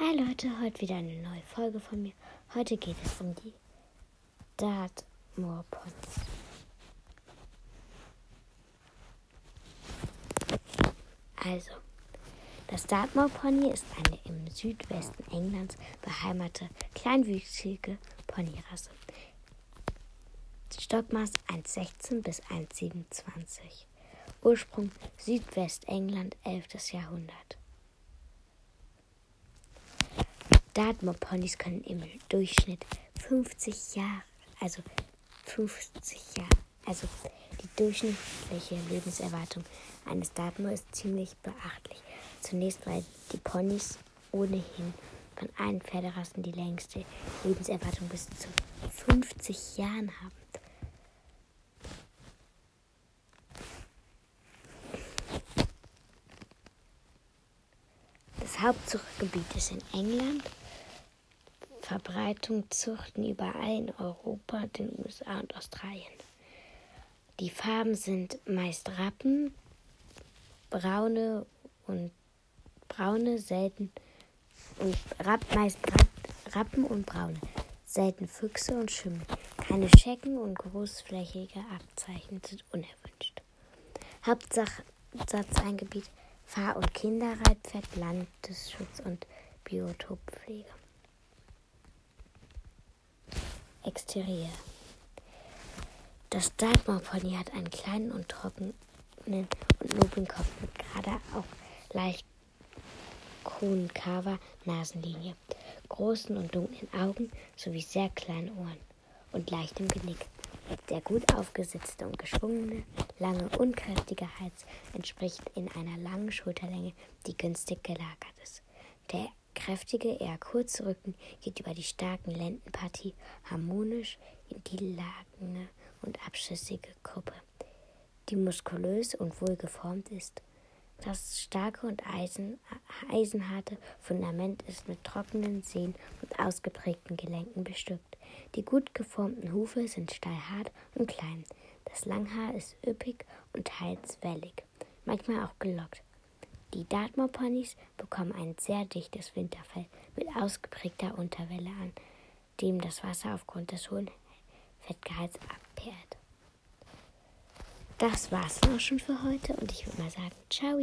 Hi Leute, heute wieder eine neue Folge von mir. Heute geht es um die Dartmoor Ponys. Also, das Dartmoor Pony ist eine im Südwesten Englands beheimatete kleinwüchsige Ponyrasse. Stockmaß 1,16 bis 1,27. Ursprung Südwestengland, 11. Jahrhundert. Dartmoor-Ponys können im Durchschnitt 50 Jahre, also 50 Jahre, also die durchschnittliche Lebenserwartung eines Dartmoor ist ziemlich beachtlich. Zunächst, weil die Ponys ohnehin von allen Pferderassen die längste Lebenserwartung bis zu 50 Jahren haben. Das Hauptzuchtgebiet ist in England. Verbreitung Zuchten überall in Europa, den USA und Australien. Die Farben sind meist Rappen, braune und braune, selten und Rapp, meist Rapp, Rappen und braune, selten Füchse und Schimmel. Keine Schecken und großflächige Abzeichen sind unerwünscht. Hauptsatzeingebiet Fahr- und Kinderreitpferd, Landesschutz und Biotoppflege. Exterieur. Das Dartmoor Pony hat einen kleinen und trockenen und noblen Kopf mit gerade auch leicht konkaver Nasenlinie, großen und dunklen Augen sowie sehr kleinen Ohren und leichtem Genick. Der gut aufgesetzte und geschwungene, lange und kräftige Hals entspricht in einer langen Schulterlänge, die günstig gelagert ist. Der kräftige, eher kurze Rücken geht über die starken Lendenpartie harmonisch in die lange und abschüssige Kuppe, die muskulös und wohl geformt ist. Das starke und eisen, eisenharte Fundament ist mit trockenen Sehnen und ausgeprägten Gelenken bestückt. Die gut geformten Hufe sind steilhart und klein. Das Langhaar ist üppig und teils wellig, manchmal auch gelockt. Die Dartmoor-Ponys bekommen ein sehr dichtes Winterfell mit ausgeprägter Unterwelle an, dem das Wasser aufgrund des hohen Fettgehalts abperlt. Das war's dann auch schon für heute und ich würde mal sagen, ciao.